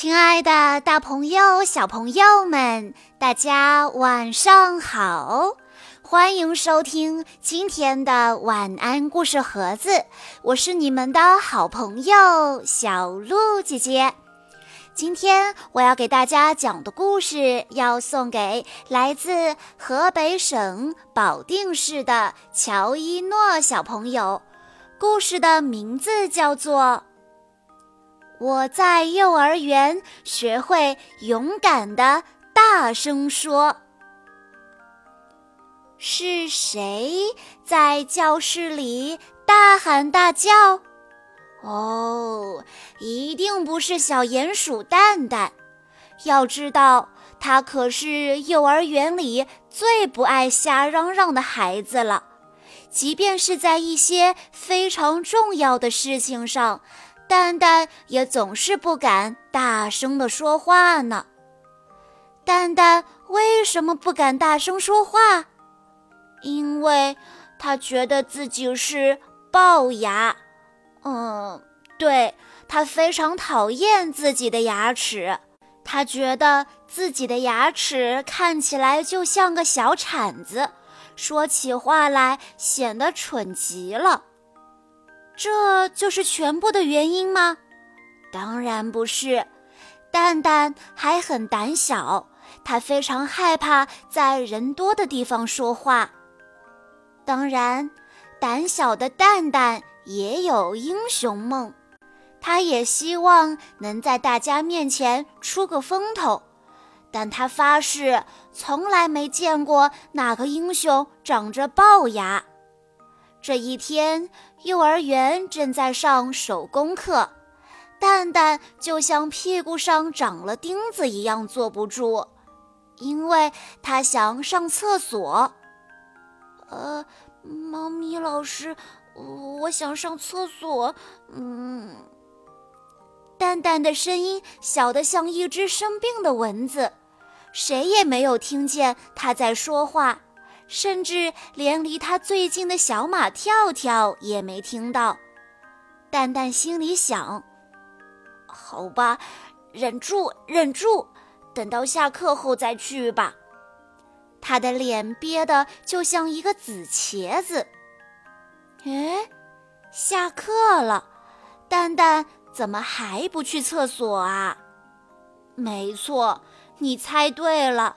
亲爱的，大朋友、小朋友们，大家晚上好！欢迎收听今天的晚安故事盒子，我是你们的好朋友小鹿姐姐。今天我要给大家讲的故事，要送给来自河北省保定市的乔一诺小朋友。故事的名字叫做。我在幼儿园学会勇敢的大声说：“是谁在教室里大喊大叫？”哦，一定不是小鼹鼠蛋蛋。要知道，他可是幼儿园里最不爱瞎嚷嚷的孩子了。即便是在一些非常重要的事情上。蛋蛋也总是不敢大声的说话呢。蛋蛋为什么不敢大声说话？因为他觉得自己是龅牙。嗯，对，他非常讨厌自己的牙齿。他觉得自己的牙齿看起来就像个小铲子，说起话来显得蠢极了。这就是全部的原因吗？当然不是，蛋蛋还很胆小，他非常害怕在人多的地方说话。当然，胆小的蛋蛋也有英雄梦，他也希望能在大家面前出个风头，但他发誓从来没见过哪个英雄长着龅牙。这一天，幼儿园正在上手工课，蛋蛋就像屁股上长了钉子一样坐不住，因为他想上厕所。呃，猫咪老师，我想上厕所。嗯，蛋蛋的声音小得像一只生病的蚊子，谁也没有听见他在说话。甚至连离他最近的小马跳跳也没听到，蛋蛋心里想：“好吧，忍住，忍住，等到下课后再去吧。”他的脸憋得就像一个紫茄子。哎，下课了，蛋蛋怎么还不去厕所啊？没错，你猜对了。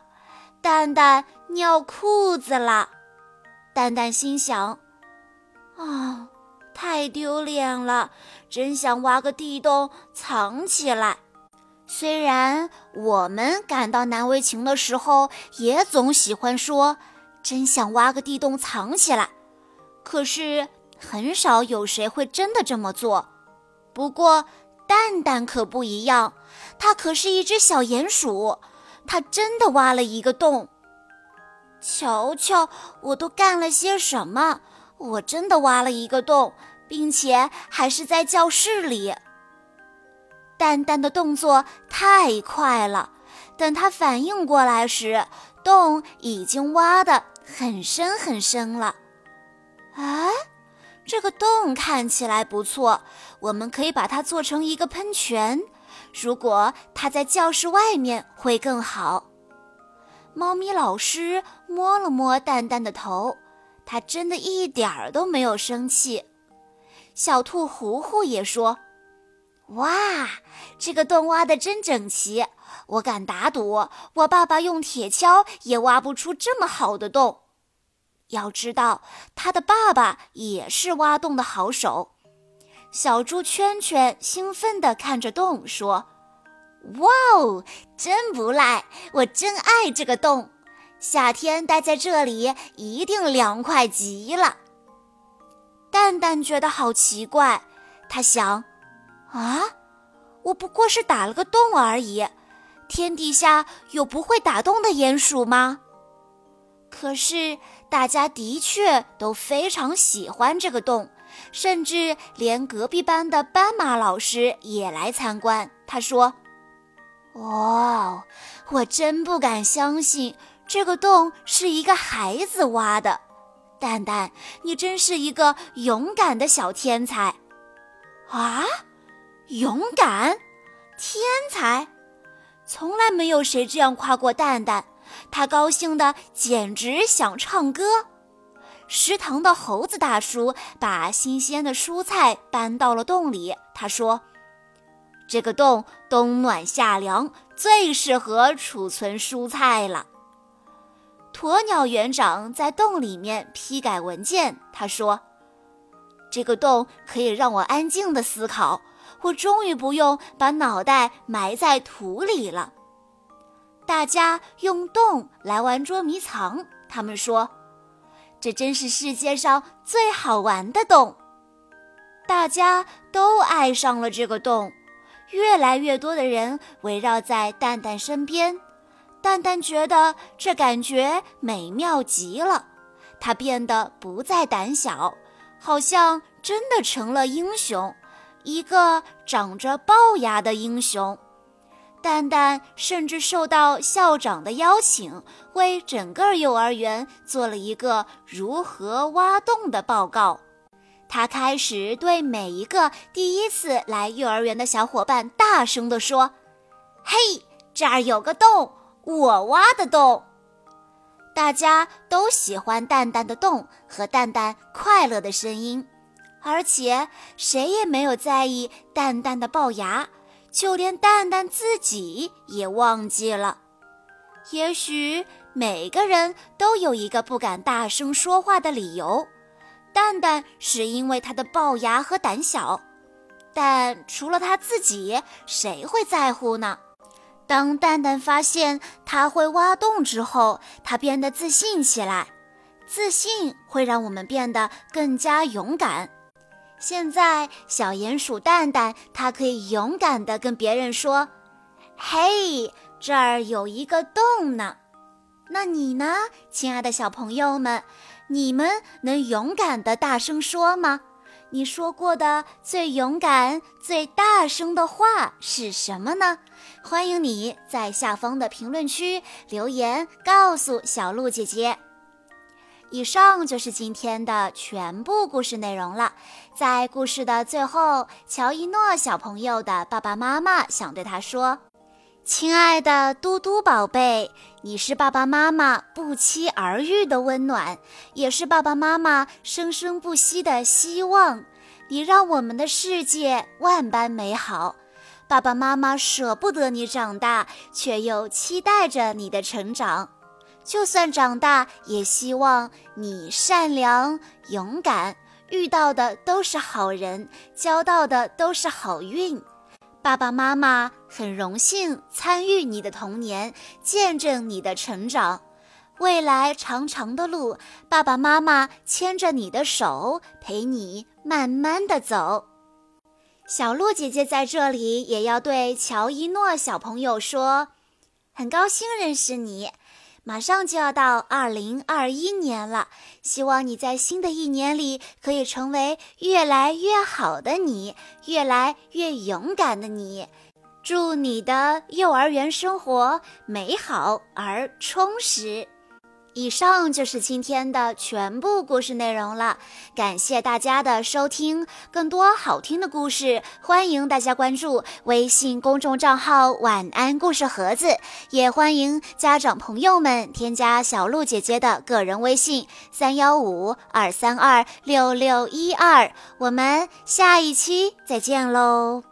蛋蛋尿裤子了，蛋蛋心想：“啊，太丢脸了，真想挖个地洞藏起来。”虽然我们感到难为情的时候，也总喜欢说“真想挖个地洞藏起来”，可是很少有谁会真的这么做。不过蛋蛋可不一样，它可是一只小鼹鼠。他真的挖了一个洞，瞧瞧，我都干了些什么？我真的挖了一个洞，并且还是在教室里。蛋蛋的动作太快了，等他反应过来时，洞已经挖得很深很深了。啊，这个洞看起来不错，我们可以把它做成一个喷泉。如果他在教室外面会更好。猫咪老师摸了摸蛋蛋的头，它真的一点儿都没有生气。小兔糊糊也说：“哇，这个洞挖的真整齐！我敢打赌，我爸爸用铁锹也挖不出这么好的洞。要知道，他的爸爸也是挖洞的好手。”小猪圈圈兴奋地看着洞，说：“哇哦，真不赖！我真爱这个洞，夏天待在这里一定凉快极了。”蛋蛋觉得好奇怪，他想：“啊，我不过是打了个洞而已，天底下有不会打洞的鼹鼠吗？”可是大家的确都非常喜欢这个洞。甚至连隔壁班的斑马老师也来参观。他说：“哇，我真不敢相信这个洞是一个孩子挖的。蛋蛋，你真是一个勇敢的小天才！”啊，勇敢！天才！从来没有谁这样夸过蛋蛋，他高兴的简直想唱歌。食堂的猴子大叔把新鲜的蔬菜搬到了洞里，他说：“这个洞冬暖夏凉，最适合储存蔬菜了。”鸵鸟园长在洞里面批改文件，他说：“这个洞可以让我安静的思考，我终于不用把脑袋埋在土里了。”大家用洞来玩捉迷藏，他们说：“这真是世界上最好玩的洞。”大家都爱上了这个洞，越来越多的人围绕在蛋蛋身边。蛋蛋觉得这感觉美妙极了，他变得不再胆小，好像真的成了英雄，一个长着龅牙的英雄。蛋蛋甚至受到校长的邀请，为整个幼儿园做了一个如何挖洞的报告。他开始对每一个第一次来幼儿园的小伙伴大声地说：“嘿，这儿有个洞。”我挖的洞，大家都喜欢蛋蛋的洞和蛋蛋快乐的声音，而且谁也没有在意蛋蛋的龅牙，就连蛋蛋自己也忘记了。也许每个人都有一个不敢大声说话的理由，蛋蛋是因为他的龅牙和胆小，但除了他自己，谁会在乎呢？当蛋蛋发现他会挖洞之后，他变得自信起来。自信会让我们变得更加勇敢。现在，小鼹鼠蛋蛋，它可以勇敢地跟别人说：“嘿，这儿有一个洞呢。”那你呢，亲爱的小朋友们？你们能勇敢地大声说吗？你说过的最勇敢、最大声的话是什么呢？欢迎你在下方的评论区留言告诉小鹿姐姐。以上就是今天的全部故事内容了。在故事的最后，乔一诺小朋友的爸爸妈妈想对他说。亲爱的嘟嘟宝贝，你是爸爸妈妈不期而遇的温暖，也是爸爸妈妈生生不息的希望。你让我们的世界万般美好，爸爸妈妈舍不得你长大，却又期待着你的成长。就算长大，也希望你善良勇敢，遇到的都是好人，交到的都是好运。爸爸妈妈很荣幸参与你的童年，见证你的成长。未来长长的路，爸爸妈妈牵着你的手，陪你慢慢的走。小鹿姐姐在这里也要对乔一诺小朋友说，很高兴认识你。马上就要到二零二一年了，希望你在新的一年里可以成为越来越好的你，越来越勇敢的你。祝你的幼儿园生活美好而充实。以上就是今天的全部故事内容了，感谢大家的收听。更多好听的故事，欢迎大家关注微信公众账号“晚安故事盒子”，也欢迎家长朋友们添加小鹿姐姐的个人微信：三幺五二三二六六一二。我们下一期再见喽！